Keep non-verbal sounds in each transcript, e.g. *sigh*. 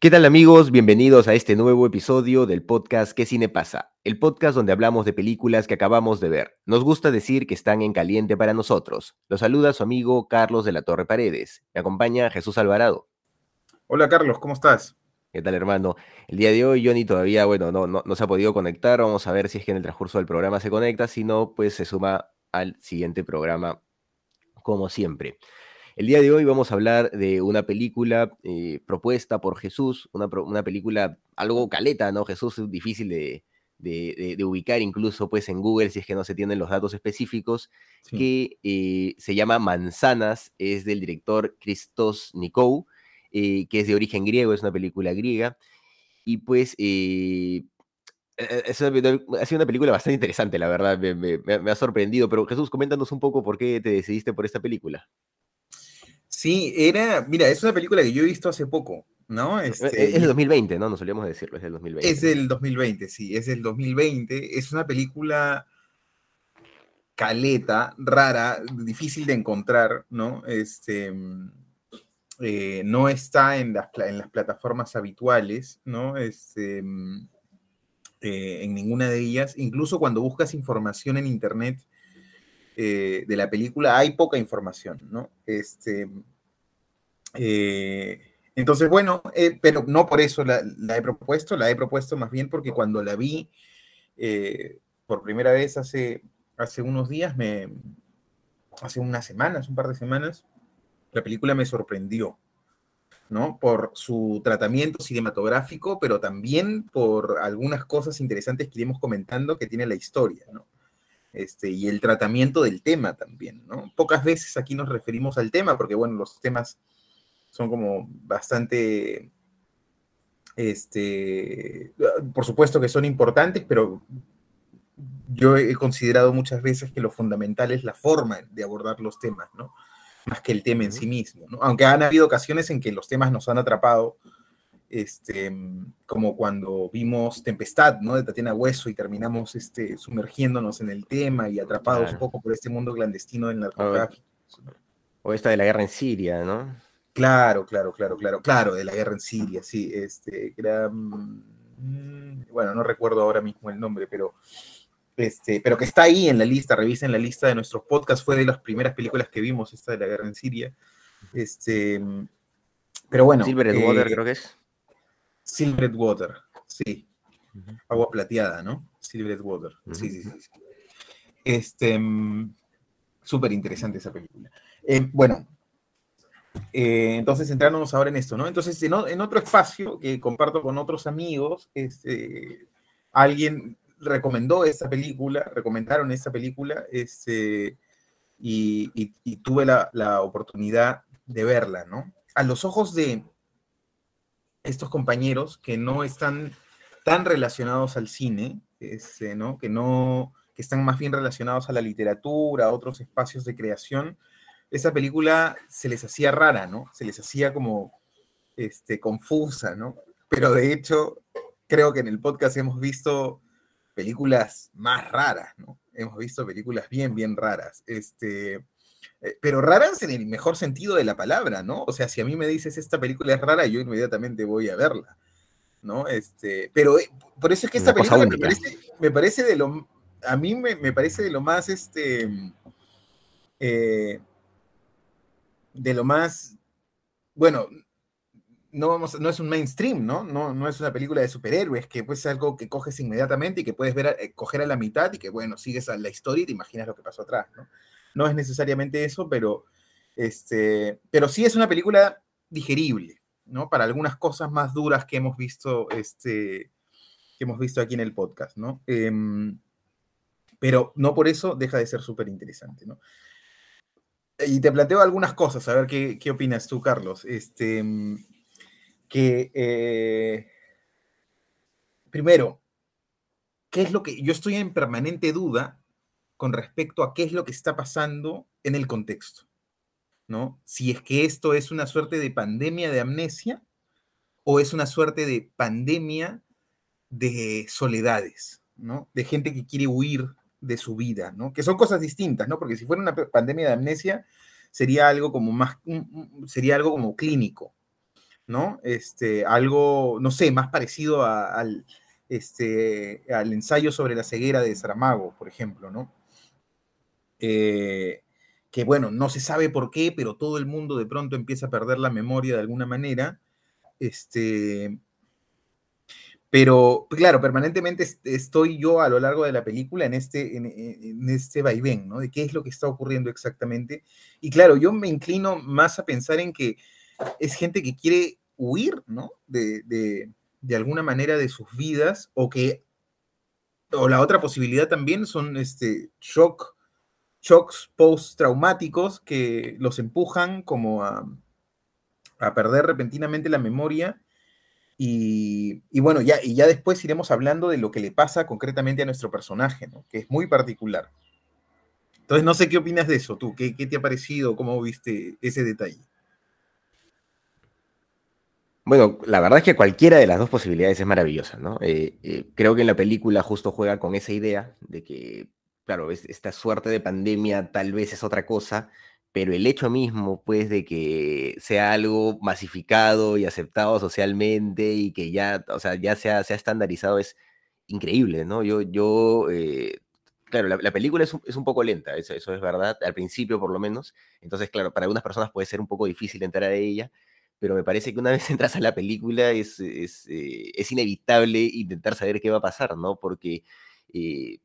¿Qué tal amigos? Bienvenidos a este nuevo episodio del podcast ¿Qué cine pasa? El podcast donde hablamos de películas que acabamos de ver. Nos gusta decir que están en caliente para nosotros. Los saluda su amigo Carlos de la Torre Paredes. Me acompaña Jesús Alvarado. Hola Carlos, ¿cómo estás? ¿Qué tal hermano? El día de hoy Johnny todavía, bueno, no, no, no se ha podido conectar. Vamos a ver si es que en el transcurso del programa se conecta. Si no, pues se suma al siguiente programa como siempre. El día de hoy vamos a hablar de una película eh, propuesta por Jesús, una, una, película algo caleta, ¿no? Jesús es difícil de, de, de, ubicar incluso pues en Google si es que no se tienen los datos específicos, sí. que eh, se llama Manzanas, es del director Christos Nikou, eh, que es de origen griego, es una película griega, y pues eh, es una, ha sido una película bastante interesante, la verdad, me, me, me ha sorprendido, pero Jesús, coméntanos un poco por qué te decidiste por esta película. Sí, era, mira, es una película que yo he visto hace poco, ¿no? Este, es del 2020, ¿no? No solíamos decirlo, es del 2020. Es del 2020, sí, es del 2020. Es una película caleta, rara, difícil de encontrar, ¿no? Este, eh, no está en las, en las, plataformas habituales, ¿no? Este, eh, en ninguna de ellas. Incluso cuando buscas información en Internet, eh, de la película hay poca información, ¿no? Este, eh, entonces, bueno, eh, pero no por eso la, he propuesto, la he propuesto más bien porque cuando la vi por primera vez hace, hace unos días, hace unas semanas, un par de semanas, la película me sorprendió, ¿no? Por su tratamiento cinematográfico, pero también por algunas cosas interesantes que iremos comentando que tiene la historia, ¿no? Este, y el tratamiento del tema también, ¿no? Pocas veces aquí nos referimos al tema, porque bueno, los temas son como bastante, este, por supuesto que son importantes, pero yo he considerado muchas veces que lo fundamental es la forma de abordar los temas, ¿no? Más que el tema en sí mismo, ¿no? Aunque han habido ocasiones en que los temas nos han atrapado, este, como cuando vimos Tempestad, ¿no? De Tatiana Hueso y terminamos este, sumergiéndonos en el tema y atrapados claro. un poco por este mundo clandestino del narcotráfico. O, o esta de la guerra en Siria, ¿no? Claro, claro, claro, claro, claro, de la guerra en Siria, sí, este, era, mmm, bueno, no recuerdo ahora mismo el nombre, pero, este, pero que está ahí en la lista, revisen la lista de nuestros podcasts, fue de las primeras películas que vimos, esta de la guerra en Siria, este, pero bueno. Silvered eh, Water creo que es. Silvered Water, sí. Uh -huh. Agua plateada, ¿no? Silvered Water. Uh -huh. Sí, sí, sí. Este, súper interesante esa película. Eh, bueno, eh, entonces centrándonos ahora en esto, ¿no? Entonces, en, en, otro espacio que comparto con otros amigos, este, alguien recomendó esta película, recomendaron esta película, este, y, y, y tuve la, la oportunidad de verla, ¿no? A los ojos de, estos compañeros que no están tan relacionados al cine, este, ¿no? Que no, que están más bien relacionados a la literatura, a otros espacios de creación, esa película se les hacía rara, ¿no? Se les hacía como este, confusa, ¿no? Pero de hecho, creo que en el podcast hemos visto películas más raras, ¿no? Hemos visto películas bien, bien raras. Este, pero raras en el mejor sentido de la palabra, ¿no? O sea, si a mí me dices esta película es rara, yo inmediatamente voy a verla, ¿no? Este, pero eh, por eso es que esta Una película me parece, me parece, de lo, a mí me, me parece de lo más, este, eh, de lo más, bueno, no, vamos, no es un mainstream, ¿no? ¿no? No es una película de superhéroes que pues es algo que coges inmediatamente y que puedes ver, eh, coger a la mitad y que, bueno, sigues a la historia y te imaginas lo que pasó atrás, ¿no? No es necesariamente eso, pero, este, pero sí es una película digerible, ¿no? Para algunas cosas más duras que hemos visto, este, que hemos visto aquí en el podcast, ¿no? Eh, pero no por eso deja de ser súper interesante, ¿no? y te planteo algunas cosas, a ver qué, qué opinas tú, Carlos. Este, que, eh, primero, ¿qué es lo que yo estoy en permanente duda con respecto a qué es lo que está pasando en el contexto? ¿No? Si es que esto es una suerte de pandemia de amnesia o es una suerte de pandemia de soledades, ¿no? De gente que quiere huir de su vida, ¿no? Que son cosas distintas, ¿no? Porque si fuera una pandemia de amnesia, sería algo como más, sería algo como clínico, ¿no? Este, algo, no sé, más parecido al, este, al ensayo sobre la ceguera de Saramago, por ejemplo, ¿no? Eh, que bueno, no se sabe por qué, pero todo el mundo de pronto empieza a perder la memoria de alguna manera, este, pero, claro, permanentemente estoy yo a lo largo de la película en este, en, este vaivén, ¿no? De qué es lo que está ocurriendo exactamente. Y claro, yo me inclino más a pensar en que es gente que quiere huir, ¿no? De, de, alguna manera de sus vidas, o que, o la otra posibilidad también son este, shock, shocks post-traumáticos que los empujan como a, a perder repentinamente la memoria y, bueno, ya, y ya después iremos hablando de lo que le pasa concretamente a nuestro personaje, ¿no? que es muy particular. Entonces, no sé qué opinas de eso tú, qué, te ha parecido, cómo viste ese detalle. Bueno, la verdad es que cualquiera de las dos posibilidades es maravillosa, ¿no? Eh, eh, creo que en la película justo juega con esa idea de que, claro, esta suerte de pandemia tal vez es otra cosa, pero el hecho mismo, pues, de que sea algo masificado y aceptado socialmente y que ya, o sea, ya sea, sea estandarizado es increíble, ¿no? Yo, yo eh, claro, la, película es un, poco lenta, eso, eso es verdad, al principio por lo menos, entonces, claro, para algunas personas puede ser un poco difícil entrar a ella, pero me parece que una *laughs* vez entras a la película es, es, eh, inevitable intentar saber qué va a pasar, ¿no? Porque... Eh,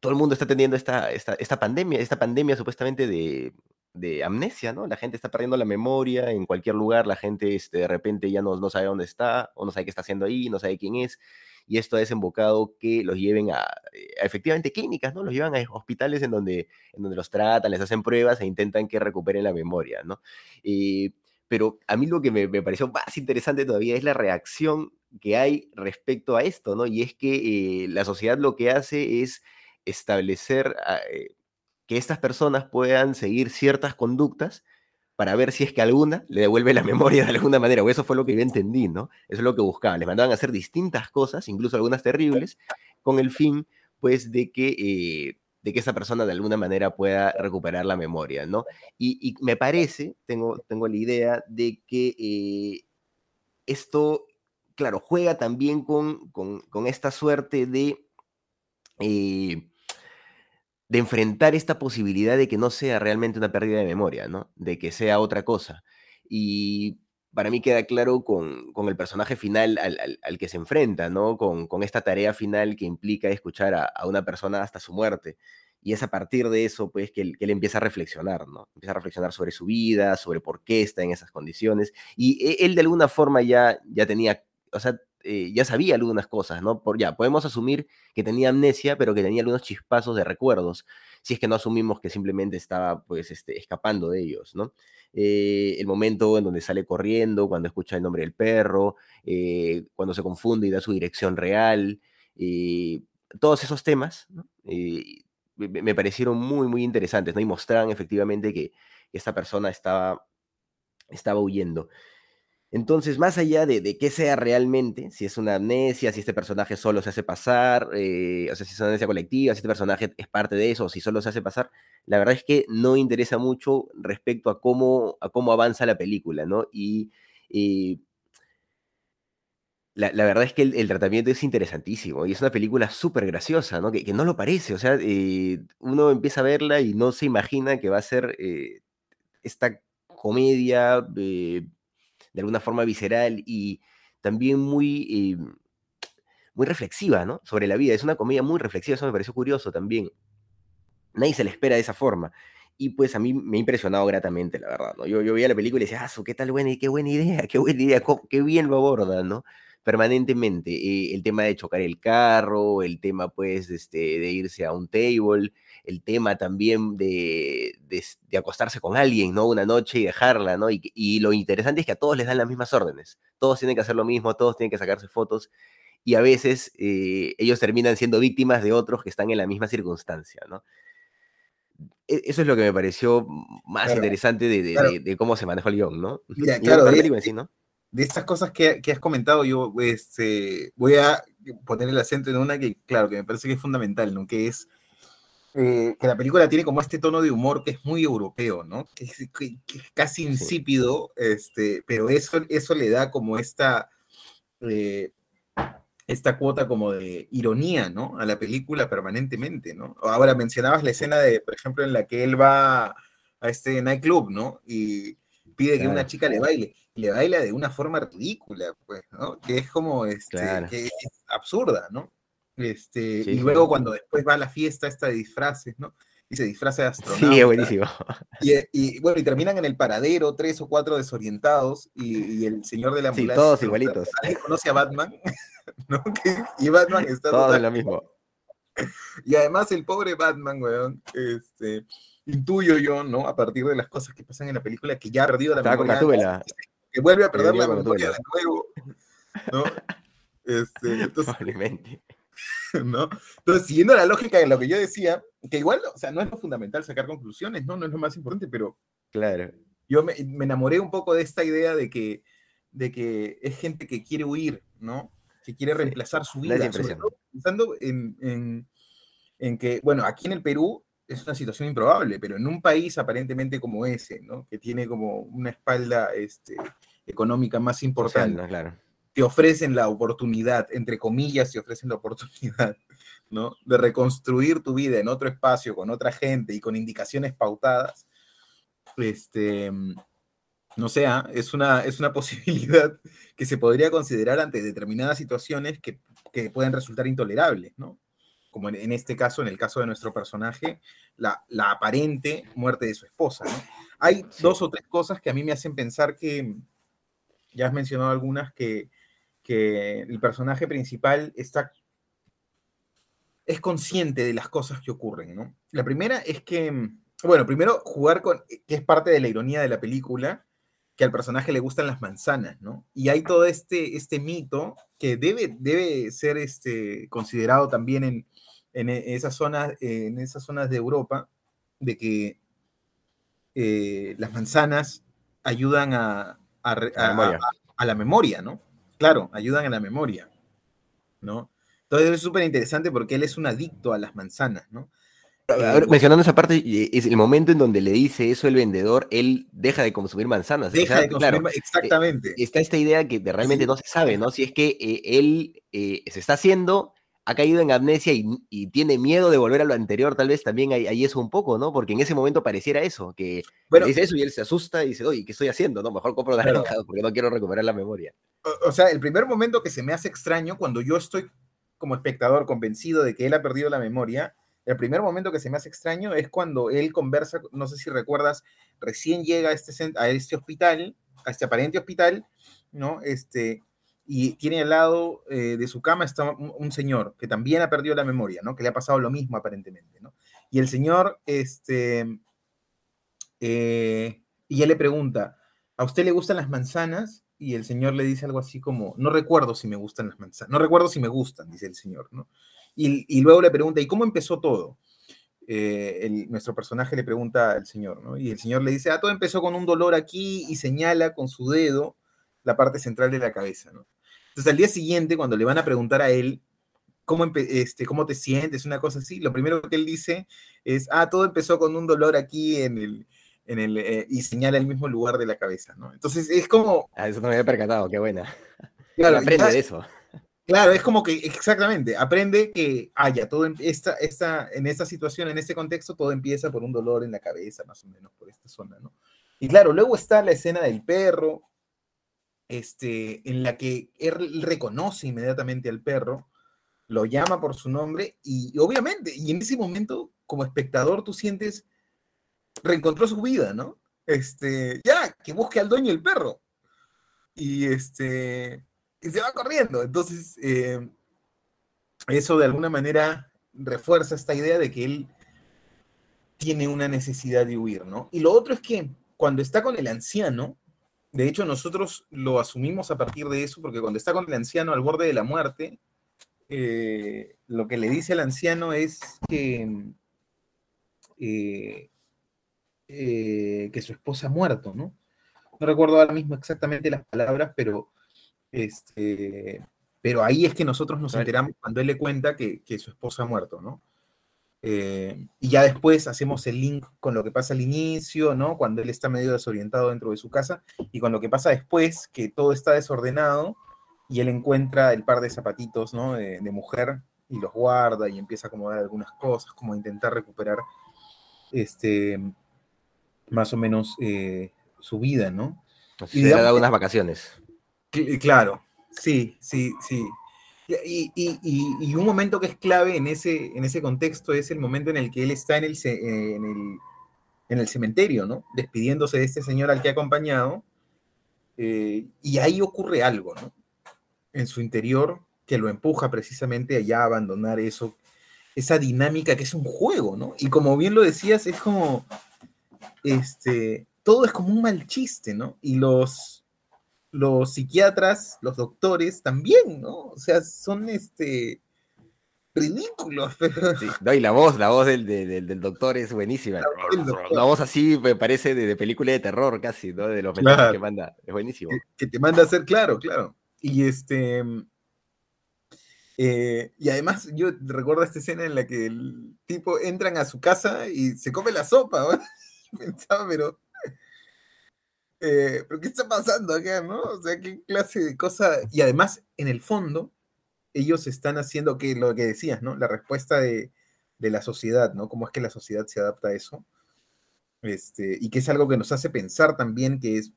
todo el mundo está teniendo esta, esta, esta pandemia, esta pandemia supuestamente de, de amnesia, ¿no? La gente está perdiendo la memoria en cualquier lugar, la gente este, de repente ya no, no sabe dónde está, o no sabe qué está haciendo ahí, no sabe quién es, y esto ha desembocado que los lleven a, eh, efectivamente clínicas, ¿no? Los llevan a hospitales en donde, en donde los tratan, les hacen pruebas e intentan que recuperen la memoria, ¿no? Eh, pero a mí lo que me, pareció más interesante todavía es la reacción que hay respecto a esto, ¿no? Y es que eh, la sociedad lo que hace es establecer ah, que estas personas puedan seguir ciertas conductas para ver si es que alguna le devuelve la *laughs* memoria de alguna manera, o eso fue lo que yo entendí, ¿no? Eso es lo que buscaban, les mandaban a hacer distintas cosas, incluso algunas terribles, con el fin, pues, de que, eh, de que esa persona de alguna manera pueda recuperar la memoria, ¿no? Y, me parece, tengo, tengo la idea de que eh, esto, claro, juega también con, con, esta suerte de... Eh, de enfrentar esta posibilidad de que no sea realmente una pérdida de memoria, ¿no? De que sea otra cosa. Y para mí queda claro con, el personaje final al, que se enfrenta, ¿no? Con, esta tarea final que implica escuchar a, una persona hasta su muerte. Y es a partir de eso, pues, que él, empieza a reflexionar, ¿no? Empieza a reflexionar sobre su vida, sobre por qué está en esas condiciones. Y e, él, de alguna forma ya, ya tenía, o sea, eh, ya sabía algunas cosas, ¿no? Por, ya, podemos asumir que tenía amnesia, pero que tenía algunos chispazos de recuerdos, si es que no asumimos que simplemente estaba, pues, este, escapando de ellos, ¿no? Eh, el momento en donde sale corriendo, cuando escucha el nombre del perro, eh, cuando se confunde y da su dirección real, todos esos temas, ¿no? me, parecieron muy, muy interesantes, ¿no? Y mostraban efectivamente que esta persona estaba, estaba huyendo. Entonces, más allá de, qué sea realmente, si es una amnesia, si este personaje solo se hace pasar, eh, o sea, si es una amnesia colectiva, si este personaje es parte de eso, o si solo se hace pasar, la verdad es que no interesa mucho respecto a cómo, a cómo avanza la película, ¿no? Y eh, la, verdad es que el, tratamiento es interesantísimo y es una película súper graciosa, ¿no? Que, no lo parece, o sea, eh, uno empieza a verla y no se imagina que va a ser esta comedia de alguna forma visceral y también muy, eh, muy reflexiva, ¿no? Sobre la vida. Es una comedia muy reflexiva, eso me pareció curioso también. Nadie se le espera de esa forma. Y pues a mí me ha impresionado gratamente, la verdad, ¿no? Yo, yo veía la película y decía, ah, qué tal buena, qué buena idea, qué buena idea, qué bien lo aborda, ¿no? Permanentemente. eh, el tema de chocar el carro, el tema pues este, de irse a un table, el tema también de, de acostarse con alguien, ¿no? Una noche y dejarla, ¿no? Y, lo interesante es que a todos les dan las mismas órdenes. Todos tienen que hacer lo mismo, todos tienen que sacarse fotos y a veces eh, ellos terminan siendo víctimas de otros que están en la misma circunstancia, ¿no? E- Eso es lo que me pareció más Claro, interesante de, de- claro. de- de cómo se manejó el guion, ¿no? Mira, *laughs* Y claro, la de- película en sí, ¿no? De estas cosas que, que has comentado, yo este, voy a poner el acento en una que, claro, que me parece que es fundamental, ¿no? Que es eh, que la película tiene como este tono de humor que es muy europeo, ¿no? Que es, que- que es casi insípido, este, pero eso, eso le da como esta, eh, esta cuota como de ironía, ¿no? A la película permanentemente, ¿no? Ahora mencionabas la escena de, por ejemplo, en la que él va a este nightclub, ¿no? Y pide que una chica le baile. Le baila de una forma ridícula, pues, ¿no? Que es como, este, Claro. que es absurda, ¿no? Este, Sí, y sí. luego cuando después va a la fiesta esta de disfraces, ¿no? Y se disfraza de *laughs* astronauta. Sí, es buenísimo. Y, y, bueno, y terminan en el paradero, tres o cuatro desorientados, y, y el señor de la Sí, ambulancia. todos pregunta, igualitos. ¿Alguien conoce a Batman? *laughs* ¿No? Y Batman está Todos total- lo mismo. *laughs* Y además el pobre Batman, weón, este, intuyo yo, ¿no? A partir de las cosas que pasan en la película, que ya ha perdido la Estaba memoria. Que vuelve a perder la memoria de nuevo, ¿no? *laughs* Este, entonces, Probablemente. *laughs* ¿no? Entonces, siguiendo la lógica de lo que yo decía, que igual, o sea, no es lo fundamental sacar conclusiones, ¿no? No es lo más importante, pero Claro. yo me, me enamoré un poco de esta idea de que, de que es gente que quiere huir, ¿no? Que quiere reemplazar su vida. Sobre todo pensando en, en- en que, bueno, aquí en el Perú es una situación improbable, pero en un país aparentemente como ese, ¿no? Que tiene como una espalda este, económica más importante. Claro. te ofrecen la oportunidad, entre comillas, te ofrecen la oportunidad, *laughs* ¿no? De reconstruir tu vida en otro espacio, con otra gente y con indicaciones pautadas. Este, no sé, ¿ah? es una, es una *laughs* posibilidad que se podría considerar ante determinadas situaciones que, que pueden resultar intolerables, ¿no? Como en, este caso, en el caso de nuestro personaje, la, la aparente muerte de su esposa, ¿no? Hay Sí. dos o tres cosas que a mí me hacen pensar que, ya has mencionado algunas, que, que el personaje principal está es consciente de las cosas que ocurren, ¿no? La primera es que, bueno, primero jugar con, que es parte de la ironía de la película, que al personaje le gustan las manzanas, ¿no? Y hay todo este, este mito que debe, debe ser este, considerado también en, en esas zonas, en esas zonas de Europa, de que eh, las manzanas ayudan a, a, La a- memoria. a- a la memoria, ¿no? Claro, ayudan a la memoria, ¿no? Entonces es súper interesante porque él es un adicto a las manzanas, ¿no? Eh, mencionando esa parte, es el momento en donde le dice eso el vendedor, él deja de consumir manzanas. O Deja sea, de consumir, claro, ma- exactamente. está esta idea que realmente Sí. no se sabe, ¿no? Si es que eh, él eh, se está haciendo, ha caído en amnesia y, y tiene miedo de volver a lo anterior, tal vez también hay, hay eso un poco, ¿no? Porque en ese momento pareciera eso, que Bueno, dice eso y él se asusta y dice, oye, ¿qué estoy haciendo? No, mejor compro Claro. naranja porque no quiero recuperar la memoria. o, o sea, el primer momento que se me hace extraño cuando yo estoy como espectador convencido de que él ha perdido la memoria, el primer momento que se me hace extraño es cuando él conversa, no sé si recuerdas, recién llega a este, a este hospital, a este aparente hospital, ¿no? Este, y tiene al lado eh, de su cama está un, señor que también ha perdido la memoria, ¿no? Que le ha pasado lo mismo aparentemente, ¿no? Y el señor, este, eh, y él le pregunta, ¿a usted le gustan las manzanas? Y el señor le dice algo así como, no recuerdo si me gustan las manzanas, no recuerdo si me gustan, dice el señor, ¿no? Y, y luego le pregunta, ¿y cómo empezó todo? Eh, el- nuestro personaje le pregunta al señor, ¿no? Y el señor le dice, ah, todo empezó con un dolor aquí y señala con su dedo la parte central de la cabeza, ¿no? Entonces al día siguiente, cuando le van a preguntar a él, ¿cómo, este, ¿cómo te sientes? Una cosa así, lo primero que él dice es, ah, todo empezó con un dolor aquí en el, en el, eh, y señala el mismo lugar de la cabeza, ¿no? Entonces es como, Ah, eso no me había percatado, qué buena. *laughs* claro, aprende ya- de eso. Claro, es como que exactamente, aprende que haya todo en esta, esta, en esta situación, en este contexto, todo empieza por un dolor en la cabeza, más o menos, por esta zona, ¿no? Y claro, luego está la escena del perro, este, en la que él reconoce inmediatamente al perro, lo llama por su nombre y, obviamente, y en ese momento, como espectador, tú sientes, reencontró su vida, ¿no? Este, ya, que busque al dueño del perro. Y este, y se va corriendo. Entonces, eh, eso de alguna manera refuerza esta idea de que él tiene una necesidad de huir, ¿no? Y lo otro es que cuando está con el anciano, de hecho nosotros lo asumimos a partir de eso, porque cuando está con el anciano al borde de la muerte, eh, lo que le dice al anciano es que, eh, eh, que su esposa ha muerto, ¿no? No recuerdo ahora mismo exactamente las palabras, pero, este, pero ahí es que nosotros nos enteramos cuando él le cuenta que, que su esposa ha muerto, ¿no? Eh, y ya después hacemos el link con lo que pasa al inicio, ¿no? Cuando él está medio desorientado dentro de su casa, y con lo que pasa después, que todo está desordenado, y él encuentra el par de zapatitos, ¿no? De, mujer, y los guarda, y empieza a acomodar algunas cosas, como a intentar recuperar, este, más o menos, eh, su vida, ¿no? y le ha dado unas vacaciones. Claro, sí, sí, sí. Y, un momento que es clave en ese, en ese contexto es el momento en el que él está en el, en el, cementerio, ¿no? Despidiéndose de este señor al que ha acompañado. Eh, y ahí ocurre algo, ¿no? En su interior que lo empuja precisamente allá a abandonar eso, esa dinámica que es un juego, ¿no? Y como bien lo decías, es como, este, todo es como un mal chiste, ¿no? Y los, los psiquiatras, los doctores también, ¿no? O sea, son este ridículos. *laughs* no, y la voz, la voz del, del, doctor es buenísima. La voz, así me parece de, película de terror casi, ¿no? De los mensajes que manda. Es buenísimo. Que, te manda a hacer claro, claro. Y este. Eh, y además, yo recuerdo esta escena en la que el tipo entran a su casa y se come la sopa, ¿no? *laughs* Pensaba, pero eh, ¿pero qué está pasando acá, no? O sea, qué clase de cosa. Y además, en el fondo, ellos están haciendo que lo que decías, ¿no? La respuesta de, la sociedad, ¿no? Cómo es que la sociedad se adapta a eso. Este, y que es algo que nos hace pensar también que es,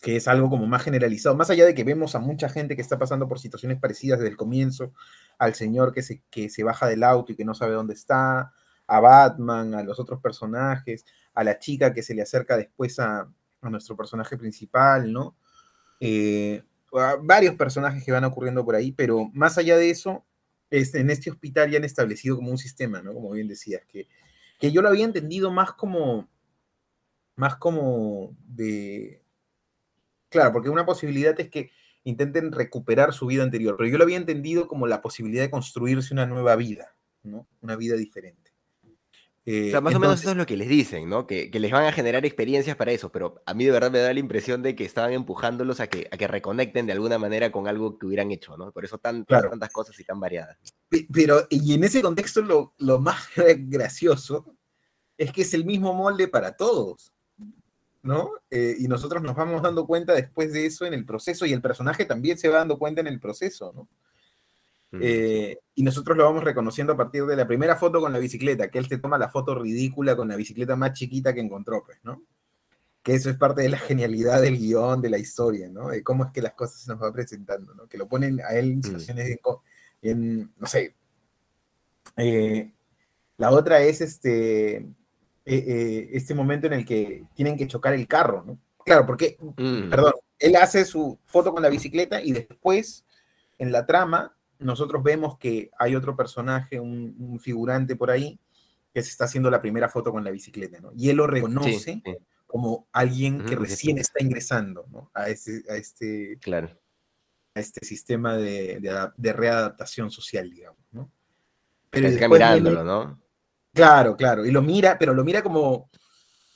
que es algo como más generalizado, más allá de que vemos a mucha gente que está pasando por situaciones parecidas desde el comienzo, al señor que se, que se baja del auto y que no sabe dónde está, a Batman, a los otros personajes, a la chica que se le acerca después a, a nuestro personaje principal, ¿no? Eh, varios personajes que van ocurriendo por ahí, pero más allá de eso, este, en este hospital ya han establecido como un sistema, ¿no? Como bien decías, que, que yo lo había entendido más como, más como de, claro, porque una posibilidad es que intenten recuperar su vida anterior, pero yo lo había entendido como la posibilidad de construirse una nueva vida, ¿no? Una vida diferente. Eh, o sea, más o menos eso es lo que les dicen, ¿no? Que, les van a generar experiencias para eso, pero a mí de verdad me da la impresión de que estaban empujándolos a que, a que reconecten de alguna manera con algo que hubieran hecho, ¿no? Por eso tan, tantas cosas y tan variadas. Pero, y en ese contexto lo, lo más *laughs* gracioso es que es el mismo molde para todos, ¿no? Eh, y nosotros nos vamos dando cuenta después de eso en el proceso y el personaje también se va dando cuenta en el proceso, ¿no? Eh, y nosotros lo vamos reconociendo a partir de la primera foto con la bicicleta, que él se toma la foto ridícula con la bicicleta más chiquita que encontró, pues, ¿no? Que eso es parte de la genialidad del guion, de la historia, ¿no? De cómo es que las cosas se nos van presentando, ¿no? Que lo ponen a él en situaciones en, no sé. Eh, la otra es este, eh, este momento en el que tienen que chocar el carro, ¿no? Claro, porque, mm. perdón, él hace su foto con la bicicleta y después, en la trama, nosotros vemos que hay otro personaje, un, figurante por ahí, que se está haciendo la primera foto con la bicicleta, ¿no? Y él lo reconoce como alguien que recién está ingresando, ¿no? A este, a este, claro. a este sistema de, readaptación social, digamos, ¿no? Pero está mirándolo, ¿no? Claro, claro, y lo mira, pero lo mira como,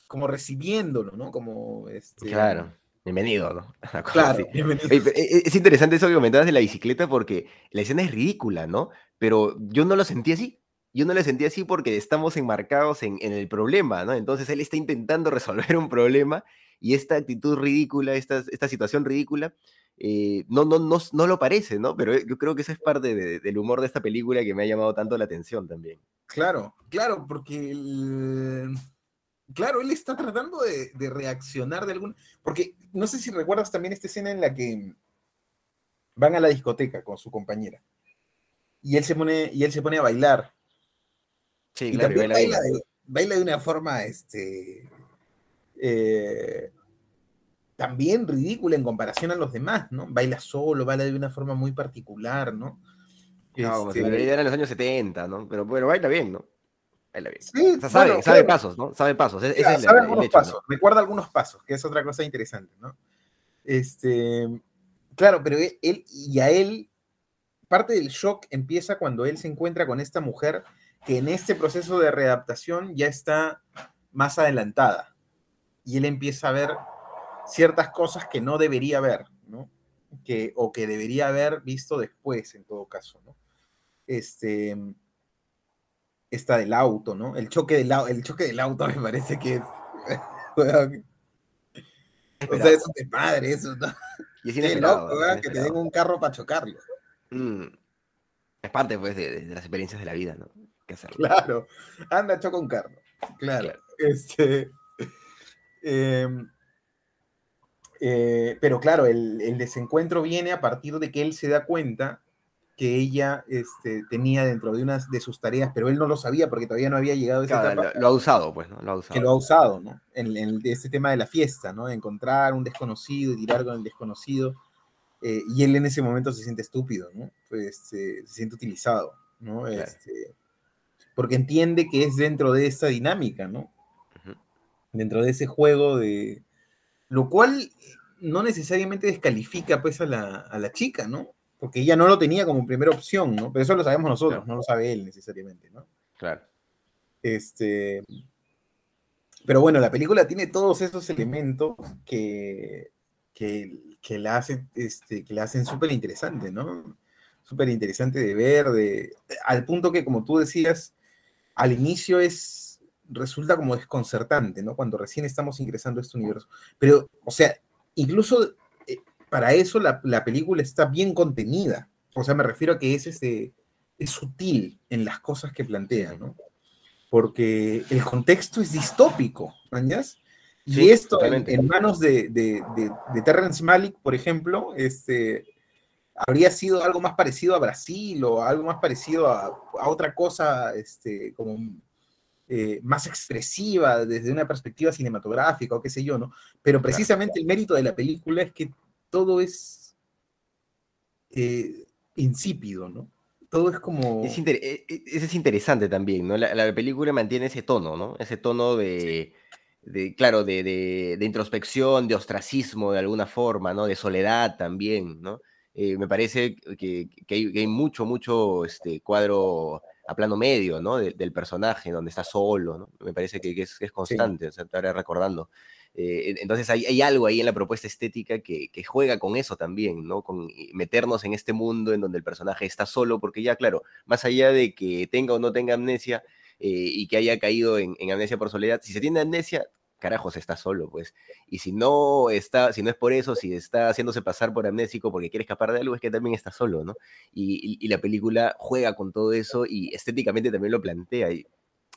como recibiéndolo, ¿no? Como este, claro Bienvenido, ¿no? *laughs* Claro, bienvenido. E, es interesante eso que comentabas de la bicicleta porque la escena es ridícula, ¿no? Pero yo no lo sentí así. Yo no lo sentí así porque estamos enmarcados en, el problema, ¿no? Entonces él está intentando *laughs* resolver un problema y esta actitud ridícula, esta, esta situación ridícula, eh, no, no, no, no lo parece, ¿no? Pero yo creo que eso es parte del humor de esta película que me ha llamado tanto la atención también. Claro, claro, porque el claro, él está tratando de, reaccionar de algún. Porque no sé si recuerdas también esta escena en la que van a la discoteca con su compañera. Y él se pone, y él se pone a bailar. Sí, claro, baila, de, una forma, este. Eh, también ridícula en comparación a los demás, ¿no? Baila solo, baila de una forma muy particular, ¿no? No, si este era en los años 70, ¿no? Pero bueno, baila bien, ¿no? Baila bien. Sí, sabe, sabe pasos, ¿no? Sabe pasos. sabe algunos pasos, recuerda algunos pasos, que es otra cosa interesante, ¿no? Este, claro, pero él, y a él, parte del shock empieza cuando él se encuentra con esta mujer que en este proceso de readaptación ya está más adelantada. Y él empieza a ver ciertas cosas que no debería ver, ¿no? Que, o que debería haber visto después, en todo caso, ¿no? Este, esta del auto, ¿no? El choque del, el choque del auto *laughs* me parece que es... *laughs* o sea, eso de madre, eso, ¿no? Y es loco, Que te den un carro para chocarlo. Mm. Es parte, pues, de, las experiencias de la vida, ¿no? Claro. Anda, choca un carro. Claro. Este... Em, eh, pero claro, el, desencuentro viene a partir de que él se da cuenta que ella este, tenía dentro de una de sus tareas, pero él no lo sabía porque todavía no había llegado a esa etapa. Lo, ha usado, pues, ¿no? Lo ha usado. Que lo ha usado, ¿no? En, en este tema de la fiesta, ¿no? De encontrar un desconocido y tirar con el desconocido. Eh, y él en ese momento se siente estúpido, ¿no? Pues se siente utilizado, ¿no? Este, porque entiende que es dentro de esa dinámica, ¿no? Dentro de ese juego de... Lo cual no necesariamente descalifica pues a la, a la chica, ¿no? Porque ella no lo tenía como primera opción, ¿no? Pero eso lo sabemos nosotros, no lo sabe él necesariamente, ¿no? Claro. Este, pero bueno, la película tiene todos esos elementos que, que, que la, hacen, este, que la hacen súper interesante, ¿no? Súper interesante de ver, de, al punto que, como tú decías, al inicio es, resulta como desconcertante, ¿no? Cuando recién estamos ingresando a este universo. Pero, o sea, incluso para eso la, película está bien contenida. O sea, me refiero a que es, este, es sutil en las cosas que plantea, ¿no? Porque el contexto es distópico, ¿verdad? Y esto en, manos de, de, de, Terrence Malick, por ejemplo, este, habría sido algo más parecido a Brasil o algo más parecido a, otra cosa este, como eh, más expresiva desde una perspectiva cinematográfica o qué sé yo, ¿no? Pero precisamente el mérito de la película es que todo es eh, insípido, ¿no? Todo es como... Es e, e, es interesante también, ¿no? La, película mantiene ese tono, ¿no? Ese tono de, claro, de, introspección, de ostracismo de alguna forma, ¿no? De soledad también, ¿no? Eh, me parece que, hay, mucho, mucho este, cuadro a plano medio, ¿no? del personaje, donde está solo, ¿no? Me parece que, es, constante, o sea, te recordando. Eh, entonces hay, algo ahí en la propuesta estética que, juega con eso también, ¿no? Con meternos en este mundo en donde el personaje está solo, porque ya, claro, más allá de que tenga o no tenga amnesia eh, y que haya caído en, amnesia por soledad, si se tiene amnesia, carajos, está solo, pues. Y si no está, si no es por eso, si está haciéndose pasar por amnésico porque quiere escapar de algo, es que también está solo, ¿no? Y, la película juega con todo eso y estéticamente también lo plantea.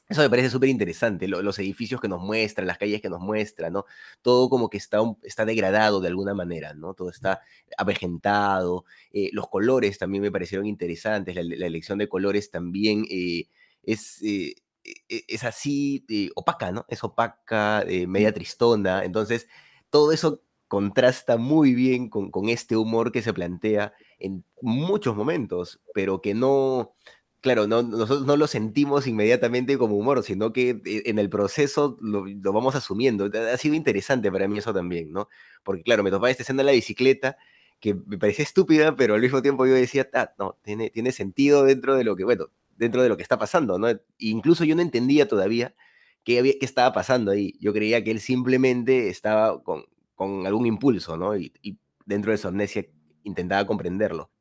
Eso me parece súper interesante, los edificios que nos muestran, las calles que nos muestran, ¿no? Todo como que está, está degradado de alguna manera, ¿no? Todo está avejentado. Eh, los colores también me parecieron interesantes, la, elección de colores también eh, es, eh, e, es así opaca, ¿no? Es opaca, media tristona. Entonces, todo eso contrasta muy bien con, con este humor que se plantea en muchos momentos, pero que no claro, no, nosotros no lo sentimos inmediatamente como humor, sino que eh, en el proceso lo, vamos asumiendo. Ha sido interesante para mí eso también, ¿no? Porque claro, me topaba esta escena en la bicicleta que me parecía estúpida, pero al mismo tiempo yo decía, ah, no, tiene, tiene sentido dentro de lo que, bueno, dentro de lo que está pasando, ¿no? incluso yo no entendía todavía qué, había, qué estaba pasando ahí. Yo creía que él simplemente estaba con, con algún impulso, ¿no? Y, y dentro de su amnesia intentaba comprenderlo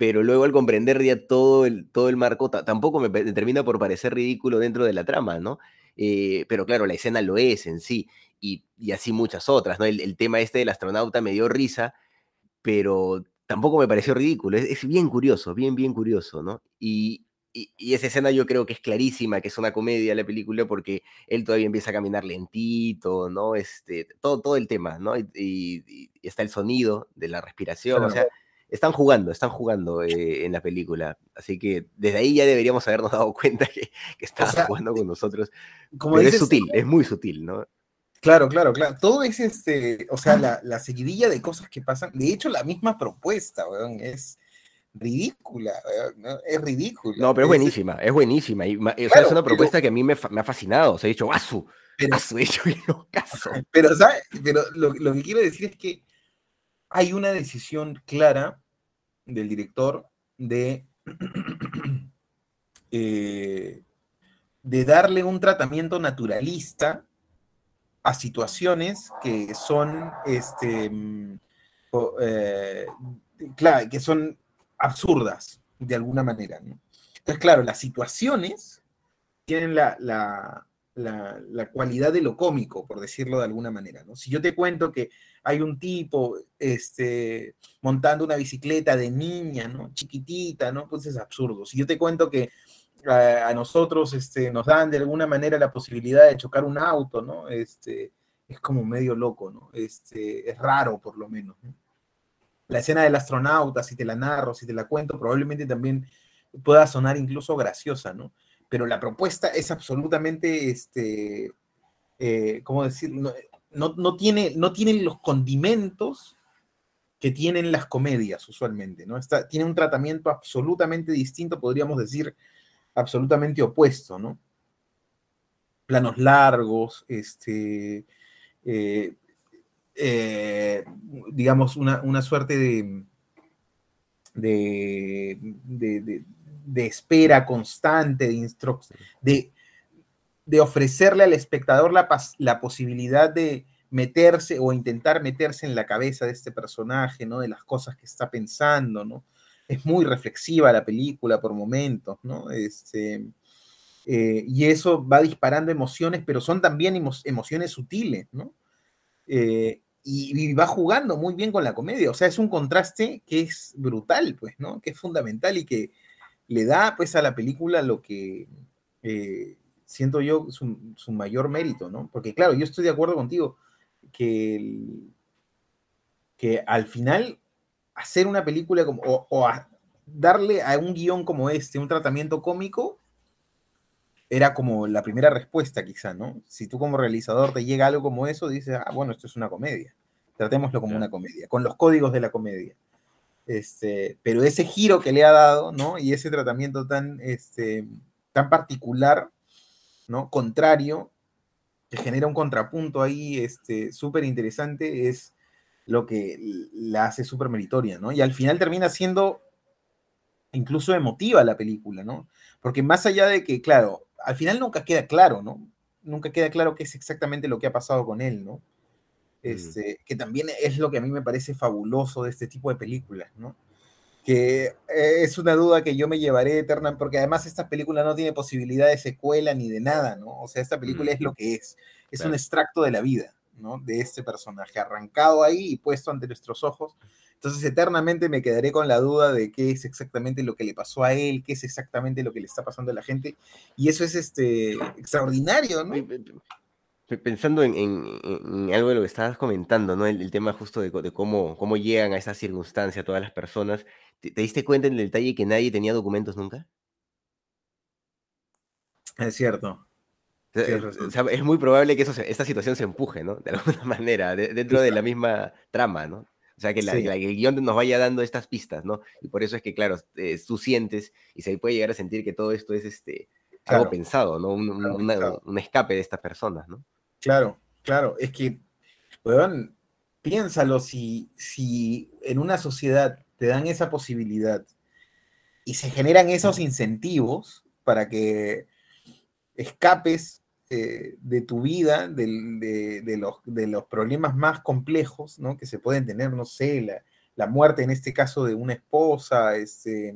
pero luego al comprender ya todo el, todo el marco, tampoco me, termina por parecer ridículo dentro de la trama, ¿no? Eh, pero claro, la escena lo es en sí, y, así muchas otras, ¿no? El, tema este del astronauta me dio risa, pero tampoco me pareció ridículo, es, bien curioso, bien, bien curioso, ¿no? Y, y, esa escena yo creo que es clarísima, que es una comedia la película, porque él todavía empieza a caminar lentito, ¿no? Este, todo, todo el tema, ¿no? Y, está el sonido de la respiración, o sea están jugando, están jugando eh, en la película. Así que desde ahí ya deberíamos habernos dado cuenta que, que estaban jugando con nosotros. Como Pero es sutil, es muy sutil, ¿no? Claro, claro, claro. Todo es este, o sea, la, la seguidilla de cosas que pasan. De hecho, la misma propuesta, weón, es ridícula, weón, es ridícula. No, pero es buenísima, es buenísima. Y, es una propuesta que a mí me, me, ha fascinado. O sea, he dicho, ¡asu! Pero, ¡asu! *laughs* He dicho, caso. Pero, ¿sabes? Pero lo, lo que quiero decir es que hay una decisión clara del director de *clears throat* eh, de darle un tratamiento naturalista a situaciones que son, este, mm, eh, claro, que son absurdas de alguna manera. Entonces, claro, las situaciones tienen la, la, cualidad de lo cómico, por decirlo de alguna manera. ¿no? Si yo te cuento que hay un tipo este, montando una bicicleta de niña, ¿no? chiquitita, ¿no? pues es absurdo. Si yo te cuento que a, nosotros este, nos dan de alguna manera la posibilidad de chocar un auto, ¿no? Este, es como medio loco, ¿no? Este, es raro por lo menos. La escena del astronauta, si te la narro, si te la cuento, probablemente también pueda sonar incluso graciosa, ¿no? Pero la propuesta es absolutamente, este, eh, ¿cómo decir? No, tiene, no tienen los condimentos que tienen las comedias usualmente, ¿no? Está, tiene un tratamiento absolutamente distinto, podríamos decir, absolutamente opuesto, ¿no? Planos largos, este, eh, eh, digamos, una, suerte de, de, de, espera constante, de, de, ofrecerle al espectador la, la posibilidad de meterse o intentar meterse en la cabeza de este personaje, ¿no? De las cosas que está pensando, ¿no? es muy reflexiva la película por momentos, ¿no? Este, eh, y eso va disparando emociones, pero son también emociones sutiles, ¿no? Eh, y, va jugando muy bien con la comedia, o sea, es un contraste que es brutal, pues, ¿no? Que es fundamental y que le da, pues, a la película lo que eh, siento yo su, mayor mérito, ¿no? Porque, claro, yo estoy de acuerdo contigo que, que al final hacer una película como, o, darle a un guion como este un tratamiento cómico, era como la primera respuesta quizá, ¿no? Si tú como realizador te llega algo como eso, dices, ah, bueno, esto es una comedia, tratémoslo como una comedia, con los códigos de la comedia. Este, pero ese giro que le ha dado, ¿no? Y ese tratamiento tan, este, tan particular, ¿no? Contrario, que genera un contrapunto ahí este, súper interesante, es lo que la hace súper meritoria, ¿no? Y al final termina siendo incluso emotiva la película, ¿no? Porque más allá de que, claro, al final nunca queda claro, ¿no? Nunca queda claro qué es exactamente lo que ha pasado con él, ¿no? Este, Que también es lo que a mí me parece fabuloso de este tipo de películas, ¿no? Que eh, es una duda que yo me llevaré eterna, porque además esta película no tiene posibilidad de secuela ni de nada, ¿no? O sea, esta película es lo que es, es un extracto de la vida, de este personaje, arrancado ahí y puesto ante nuestros ojos. Entonces, eternamente me quedaré con la duda de qué es exactamente lo que le pasó a él, qué es exactamente lo que le está pasando a la gente. Y eso es este, extraordinario, ¿no? Pensando en, algo de lo que estabas comentando, ¿no? El, tema justo de, cómo, cómo llegan a esa circunstancia todas las personas. ¿Te, diste cuenta en el detalle que nadie tenía documentos nunca? Es cierto. Eh, es muy probable que eso esta situación se empuje, ¿no? *laughs* De alguna manera, dentro de la misma trama, ¿no? O sea, que, la, el guion nos vaya dando estas pistas, ¿no? Y por eso es que, claro, eh, tú sientes y se puede llegar a sentir que todo esto es este, algo pensado, ¿no? Un, escape de estas personas, ¿no? Claro, claro. Es que, weón, piénsalo, si, si en una sociedad te dan esa posibilidad y se generan esos incentivos para que escapes eh, de tu vida, de, los, de, los, problemas más complejos ¿no? que se pueden tener, no sé, la, muerte en este caso de una esposa, este,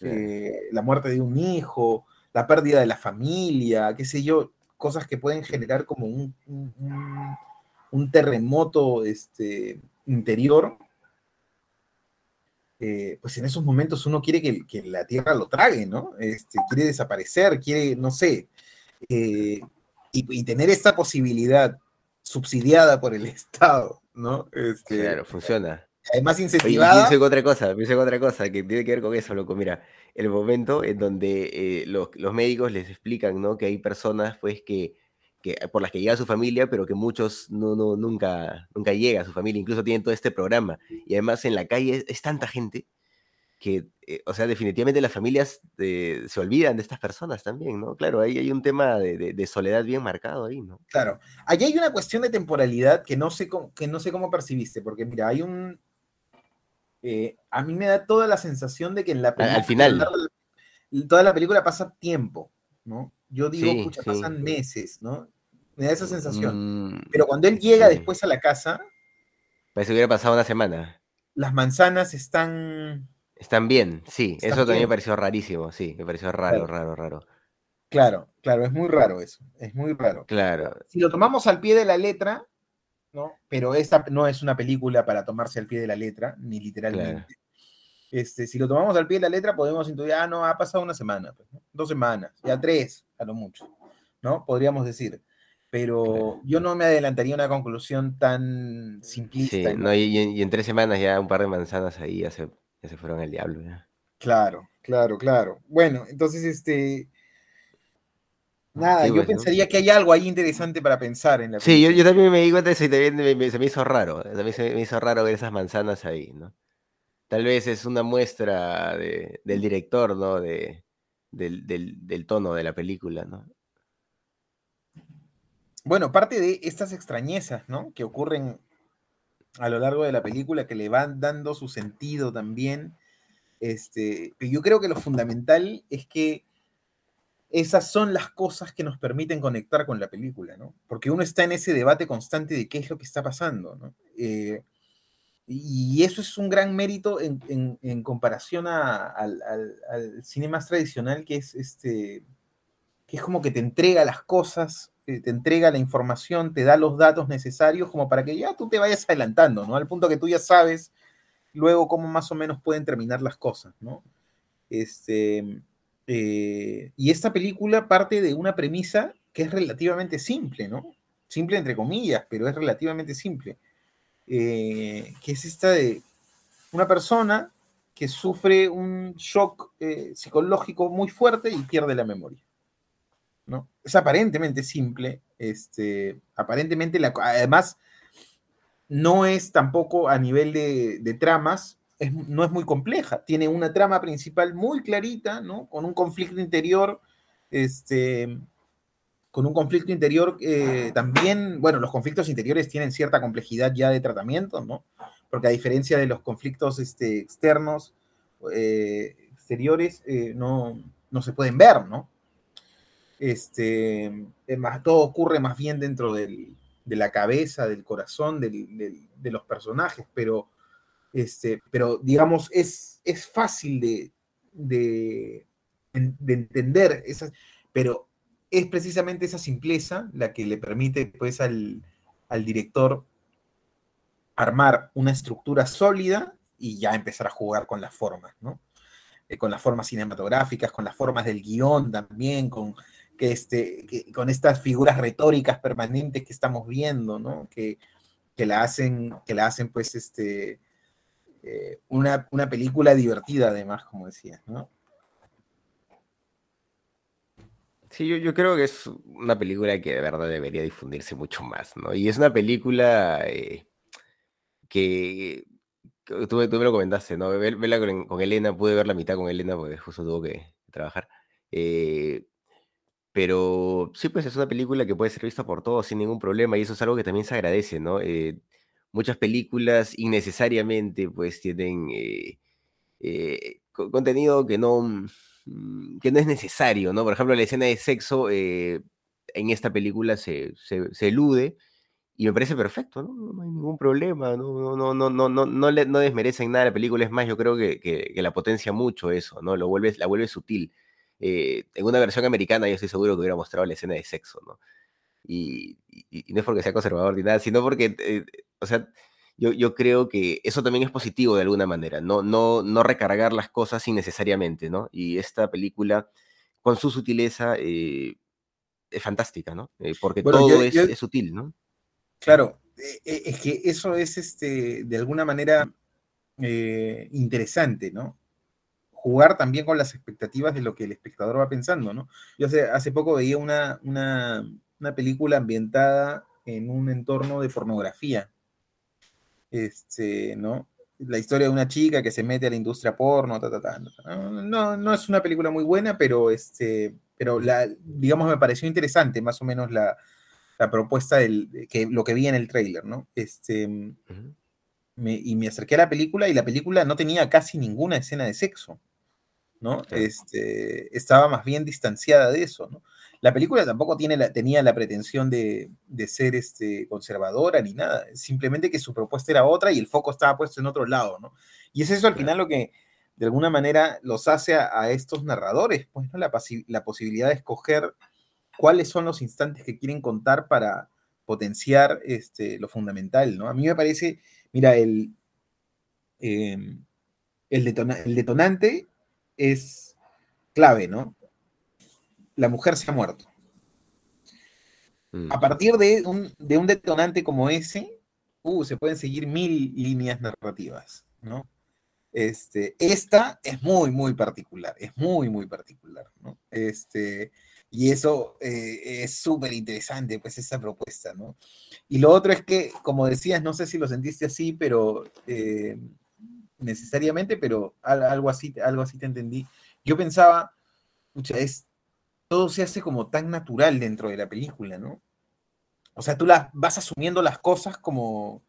eh, la muerte de un hijo, la pérdida de la familia, qué sé yo, cosas que pueden generar como un, un, terremoto este, interior. Eh, pues en esos momentos uno quiere que, la tierra lo trague, ¿no? Este, quiere desaparecer, quiere, no sé, eh, y, tener esta posibilidad subsidiada por el *laughs* Estado, ¿no? Este, claro, funciona. Además incentivada. pienso otra cosa, pienso otra cosa que tiene que ver con eso, loco. Mira, el momento en donde eh, los, médicos les explican, ¿no? Que hay personas, pues, que, que, por las que llega su familia, pero que muchos no, no, nunca, nunca llega a su familia, incluso tienen todo este programa. Y además en la calle es, tanta gente que, eh, o sea, definitivamente las familias eh, se olvidan de estas personas también, ¿no? Claro, ahí hay un tema de, soledad bien marcado ahí, ¿no? Claro, allí hay una cuestión de temporalidad que no sé cómo, que no sé cómo percibiste, porque mira, hay un... Eh, a mí me da toda la sensación de que en la película... Al final. Toda la película pasa tiempo, ¿no? Yo digo, pasan meses, ¿no? Me da esa sensación. Mm, Pero cuando él llega después a la casa. Parece que hubiera pasado una semana. Las manzanas están. Están bien, sí. eso también me pareció rarísimo, sí. Me pareció raro, raro, raro. Claro, claro, es muy raro eso. Es muy raro. Claro. Si lo tomamos al pie de la letra, ¿no? Pero esta no es una película para tomarse al pie de la letra, ni literalmente. Este, si lo tomamos al pie de la letra, podemos intuir, ah, no, ha pasado una semana, pues, dos semanas, ya tres, a lo mucho, ¿no? Podríamos decir pero yo no me adelantaría a una conclusión tan simplista. Sí, no, y, en tres semanas ya un par de manzanas ahí ya se, se fueron al diablo. Claro, claro, claro. Bueno, entonces, este... Nada, yo pensaría que hay algo ahí interesante para pensar en la Sí, yo, también me di cuenta de eso y también se me hizo raro. También se me hizo raro ver esas manzanas ahí, ¿no? Tal vez es una muestra del director, ¿no? De, del, del tono de la película, ¿no? Bueno, parte de estas extrañezas, ¿no? Que ocurren a lo largo de la película, que le van dando su sentido también. Este, yo creo que lo fundamental es que esas son las cosas que nos permiten conectar con la película, ¿no? Porque uno está en ese debate constante de qué es lo que está pasando, ¿no? Eh, y eso es un gran mérito en, comparación al, al, cine más tradicional, que es este, que es como que te entrega las cosas te entrega la información, te da los datos necesarios como para que ya tú te vayas adelantando, ¿no? Al punto que tú ya sabes luego cómo más o menos pueden terminar las cosas, ¿no? Este, eh, y esta película parte de una premisa que es relativamente simple, ¿no? Simple entre comillas, pero es relativamente simple. Eh, que es esta de una persona que sufre un shock eh, psicológico muy fuerte y pierde la memoria. ¿no? Es aparentemente simple, este, aparentemente, la, además, no es tampoco a nivel de, tramas, no es muy compleja, tiene una trama principal muy clarita, ¿no? Con un conflicto interior, este, con un conflicto interior eh, también, bueno, los conflictos interiores tienen cierta complejidad ya de tratamiento, ¿no? Porque a diferencia de los conflictos este, externos, eh, exteriores, eh, no, no se pueden ver, ¿no? Este, más, todo ocurre más bien dentro de la cabeza, del corazón de los personajes, pero, este, pero digamos, es, es fácil de, de, entender, pero es precisamente esa simpleza la que le permite pues, al, director armar una estructura sólida y ya empezar a jugar con las formas, ¿no? Eh, con las formas cinematográficas, con las formas del guion también, con que, este, con estas figuras retóricas permanentes que estamos viendo, ¿no? Que, la hacen, que la hacen pues, este, eh, una, película divertida además, como decía, ¿no? Sí, yo, creo que es una película que de verdad debería difundirse mucho más, ¿no? Y es una película eh, que, tú, me lo comentaste, ¿no? Verla con, Elena, pude ver la mitad con Elena porque justo tuvo que trabajar. Eh, pero sí, pues es una película que puede ser vista por todos sin ningún problema y eso es algo que también se agradece, ¿no? Muchas películas innecesariamente pues tienen eh, eh, contenido que no, mm, que no es necesario, ¿no? Por ejemplo, la escena de sexo en esta película se, se, elude y me parece perfecto, ¿no? No hay ningún problema, no, no, no, no, no, no, le, no desmerecen nada la película, es más, yo creo que, que, la potencia mucho eso, ¿no? Lo vuelve, la vuelve sutil. Eh, en una versión americana yo estoy seguro que hubiera mostrado la escena de sexo, ¿no? Y, no es porque sea conservador ni nada, sino porque, eh, o sea, yo, yo, creo que eso también es positivo de alguna manera, no, no, no recargar las cosas innecesariamente, ¿no? Y esta película, con su sutileza, eh, es fantástica, ¿no? porque todo es, es, sutil, ¿no? Claro, es que eso es, este, de alguna manera, interesante, ¿no? jugar también con las expectativas de lo que el espectador va pensando, ¿no? Yo hace, hace poco veía una, una, una película ambientada en un entorno de pornografía, este, ¿no? La historia de una chica que se mete a la industria porno, ta, ta, ta, no, no es una película muy buena, pero, este, pero la, digamos, me pareció interesante más o menos la, la propuesta del, que, lo que vi en el tráiler, ¿no? Este, y me acerqué a la película y la película no tenía casi ninguna escena de sexo, ¿no? Este, estaba más bien distanciada de eso, ¿no? La película tampoco tiene la, tenía la pretensión de, de, ser este, conservadora ni nada, simplemente que su propuesta era otra y el foco estaba puesto en otro lado, ¿no? Y es eso al final lo que de alguna manera los hace a, estos narradores, pues, ¿no? La, la posibilidad de escoger cuáles son los instantes que quieren contar para potenciar este, lo fundamental, ¿no? A mí me parece Mira, el, em, el, detonante es clave, ¿no? La mujer se ha muerto. Mm. A partir de un, detonante como ese, uh, se pueden seguir mil líneas narrativas, ¿no? Este, esta es muy, muy particular, es muy, muy particular, ¿no? Este, y eso eh, es súper interesante, pues, esa propuesta, ¿no? Y lo otro es que, como decías, no sé si lo sentiste así, pero eh, necesariamente, pero algo así, algo así te entendí. Yo pensaba, escucha, es, todo se hace como tan natural dentro de la película, ¿no? O sea, tú las vas asumiendo las cosas como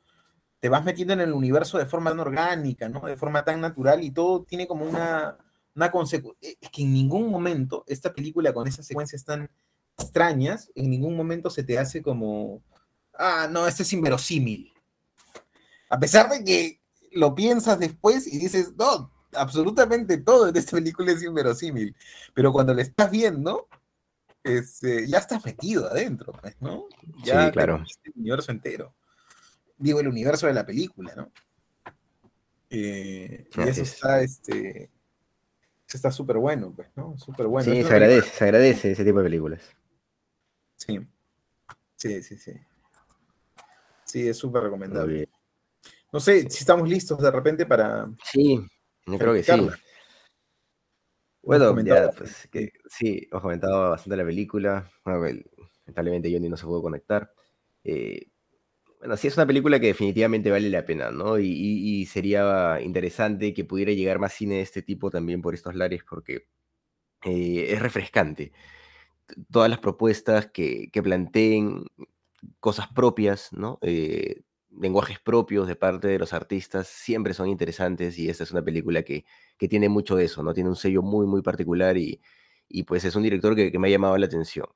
te vas metiendo en el universo de forma tan orgánica, ¿no? De forma tan natural y todo tiene como una, una consecuencia, es que en ningún momento esta película con esas secuencias tan extrañas, en ningún momento se te hace como, ah, no, esto es inverosímil. A pesar de que lo piensas después y dices, no, absolutamente todo en esta película es inverosímil, pero cuando la estás viendo, este, ya estás metido adentro, pues, ¿no? Ya sí, claro. el universo entero. Digo, el universo de la película, ¿no? Eh, y eso está, este, está súper bueno, pues, ¿no? Súper bueno. Sí, se agradece, se agradece ese tipo de películas. Sí, sí, sí, sí. Sí, es súper recomendable. No sé si estamos listos de repente para. Sí, yo creo que sí. Bueno, ya, pues que, sí, hemos comentado bastante la película. lamentablemente Johnny no se pudo conectar. Eh, bueno, sí es una película que definitivamente vale la pena, ¿no? Y, sería interesante que pudiera llegar más cine de este tipo también por estos lares, porque eh, es refrescante. Todas las propuestas que, planteen cosas propias, ¿no? Eh, lenguajes propios de parte de los artistas siempre son interesantes y esta es una película que, tiene mucho de eso, ¿no? Tiene un sello muy, muy particular y, pues es un director que, que, me ha llamado la atención.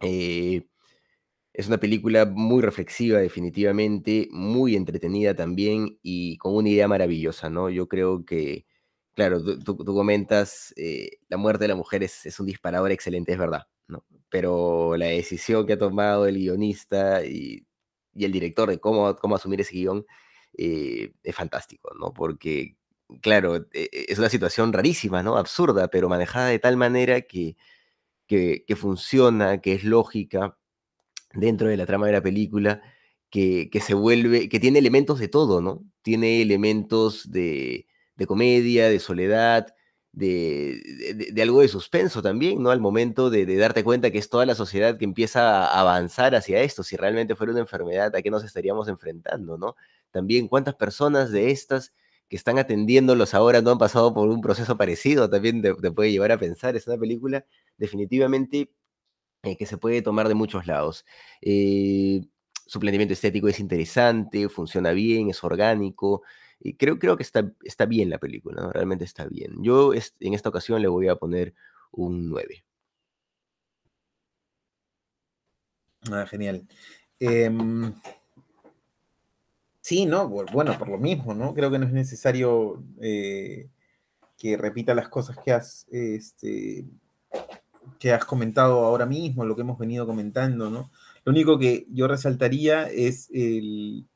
Eh, es una película muy reflexiva, definitivamente, muy entretenida también y con una idea maravillosa, ¿no? Yo creo que, claro, tú, comentas, eh, la muerte de la mujer es, un disparador excelente, es verdad, ¿no? Pero la decisión que ha tomado el guionista y, el director de cómo, cómo asumir ese guion eh, es fantástico, ¿no? Porque, claro, e, e, es una situación rarísima, ¿no? Absurda, pero manejada de tal manera que, que, que funciona, que es lógica dentro de la trama de la película que, se vuelve, que tiene elementos de todo, ¿no? Tiene elementos de, comedia, de soledad, de, algo de suspenso también, ¿no? Al momento de, darte cuenta que es toda la sociedad que empieza a avanzar hacia esto, si realmente fuera una enfermedad, ¿a qué nos estaríamos enfrentando, ¿no? También cuántas personas de estas que están atendiéndolos ahora no han pasado por un proceso parecido, también te, te puede llevar a pensar, es una película definitivamente eh, que se puede tomar de muchos lados. Eh, su planteamiento estético es interesante, funciona bien, es orgánico. Y creo, creo que está, está bien la película, realmente está bien. Yo en esta ocasión le voy a poner un 9. Ah, genial. Em, sí, no, bueno, por lo mismo, ¿no? Creo que no es necesario eh, que repita las cosas que has este, que has comentado ahora mismo, lo que hemos venido comentando, ¿no? Lo único que yo resaltaría es el,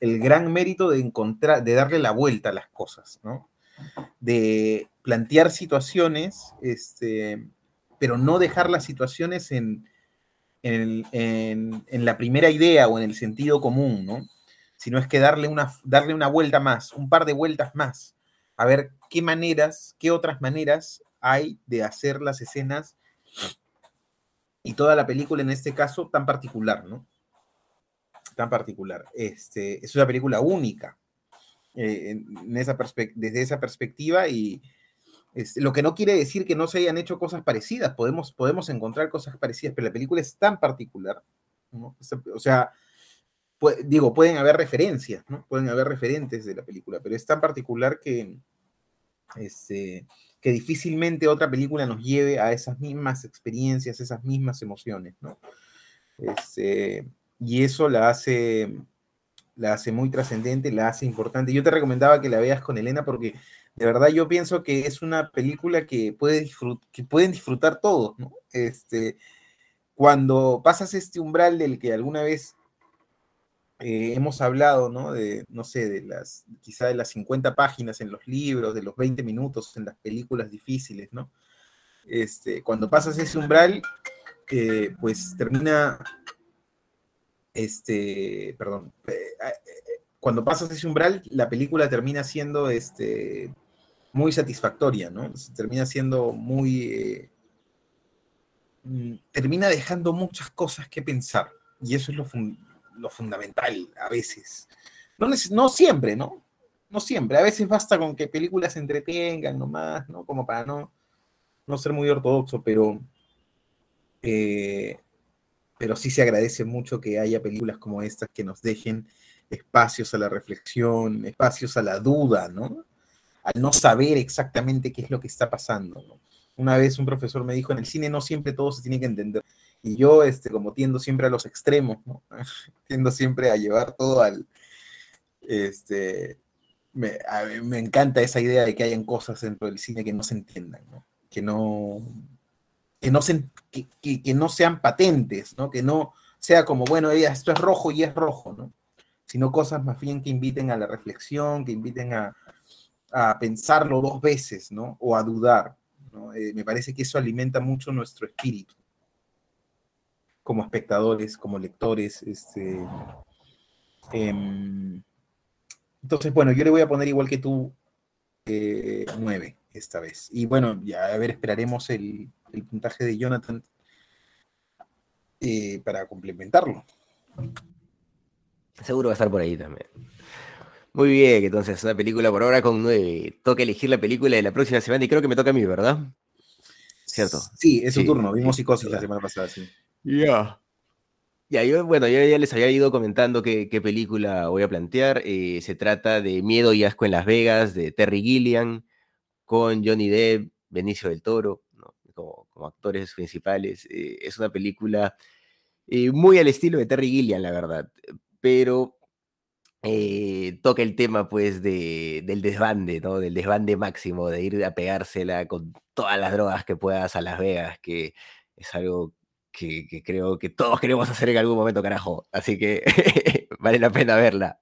gran mérito de encontrar, de darle la vuelta a las cosas, ¿no? De plantear situaciones, este, pero no dejar las situaciones en, en, la primera idea o en el sentido común, ¿no? Sino es que darle una, darle una vuelta más, un par de vueltas más, a ver qué maneras, qué otras maneras hay de hacer las escenas y toda la película en este caso tan particular, ¿no? Tan particular. Este, es una película única eh, desde esa perspectiva y este, lo que no quiere decir que no se hayan hecho cosas parecidas, podemos, podemos encontrar cosas parecidas, pero la película es tan particular. O sea, digo, pueden haber referencias, ¿no? Pueden haber referentes de la película, pero es tan particular que, este, que difícilmente otra película nos lleve a esas mismas experiencias, esas mismas emociones, ¿no? Este, y eso la hace, la hace muy trascendente, la hace importante. Yo te recomendaba que la veas con Elena porque de verdad yo pienso que es una película que, puede que pueden disfrutar todos, ¿no? Este, cuando pasas este umbral del que alguna vez eh, hemos hablado, ¿no? De, no sé, de las, quizá de las 50 páginas en los libros, de los 20 minutos en las películas difíciles, ¿no? Este, cuando pasas ese umbral, eh, pues termina, este, perdón, eh, cuando pasas ese umbral, la película termina siendo, este, muy satisfactoria, ¿no? Termina siendo muy, mm, termina dejando muchas cosas que pensar, y eso es lo, lo fundamental a veces. No, no siempre, ¿no? No siempre. A veces basta con que películas se entretengan nomás, ¿no? Como para no, no ser muy ortodoxo, pero, eh, pero sí se agradece mucho que haya películas como estas que nos dejen espacios a la reflexión, espacios a la duda, ¿no? Al no saber exactamente qué es lo que está pasando. Una vez un profesor me dijo, en el cine no siempre todo se tiene que entender. Y yo, este, como tiendo siempre a los extremos, ¿no? *laughs* tiendo siempre a llevar todo al, este, me, me, encanta esa idea de que hayan cosas dentro del cine que no se entiendan, ¿no? Que no, que no, se, que, que, no sean patentes, ¿no? Que no sea como, bueno, esto es rojo y es rojo, ¿no? Sino cosas más bien que inviten a la reflexión, que inviten a, a pensarlo dos veces, ¿no? O a dudar, ¿no? Eh, me parece que eso alimenta mucho nuestro espíritu como espectadores, como lectores. Este, em, entonces, bueno, yo le voy a poner igual que tú eh, nueve esta vez. Y bueno, ya a ver, esperaremos el, puntaje de Jonathan eh, para complementarlo. Seguro va a estar por ahí también. Muy bien, entonces una película por ahora con nueve. Toca elegir la película de la próxima semana y creo que me toca a mí, ¿verdad? ¿Cierto? Sí, es su turno. Vimos psicosis la semana pasada, sí. Ya. Ya, yo, bueno, yo ya les había ido comentando qué, película voy a plantear. Eh, se trata de Miedo y Asco en Las Vegas, de Terry Gilliam, con Johnny Depp, Benicio del Toro, como, actores principales. Eh, es una película eh, muy al estilo de Terry Gilliam, la verdad, pero toca el tema, pues, de, del desbande, ¿no? Del desbande máximo, de ir a pegársela con todas las drogas que puedas a Las Vegas, que es algo que, creo que todos queremos hacer en algún momento, carajo. Así que *laughs* vale la pena verla.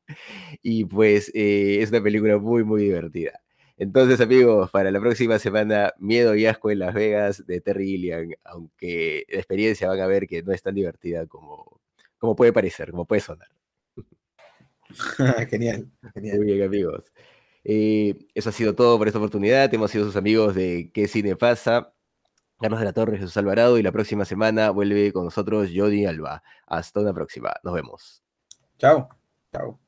Y pues eh, es una película muy, muy divertida. Entonces, amigos, para la próxima semana, Miedo y Asco en Las Vegas de Terry Gilliam, aunque de experiencia van a ver que no es tan divertida como, como puede parecer, como puede sonar. *laughs* genial, genial. Muy bien, amigos. Eh, eso ha sido todo por esta oportunidad. Hemos sido sus amigos de ¿Qué cine pasa? Carlos de la Torre, Jesús Alvarado, y la próxima semana vuelve con nosotros Jody Alba. Hasta una próxima. Nos vemos. Chao. Chao.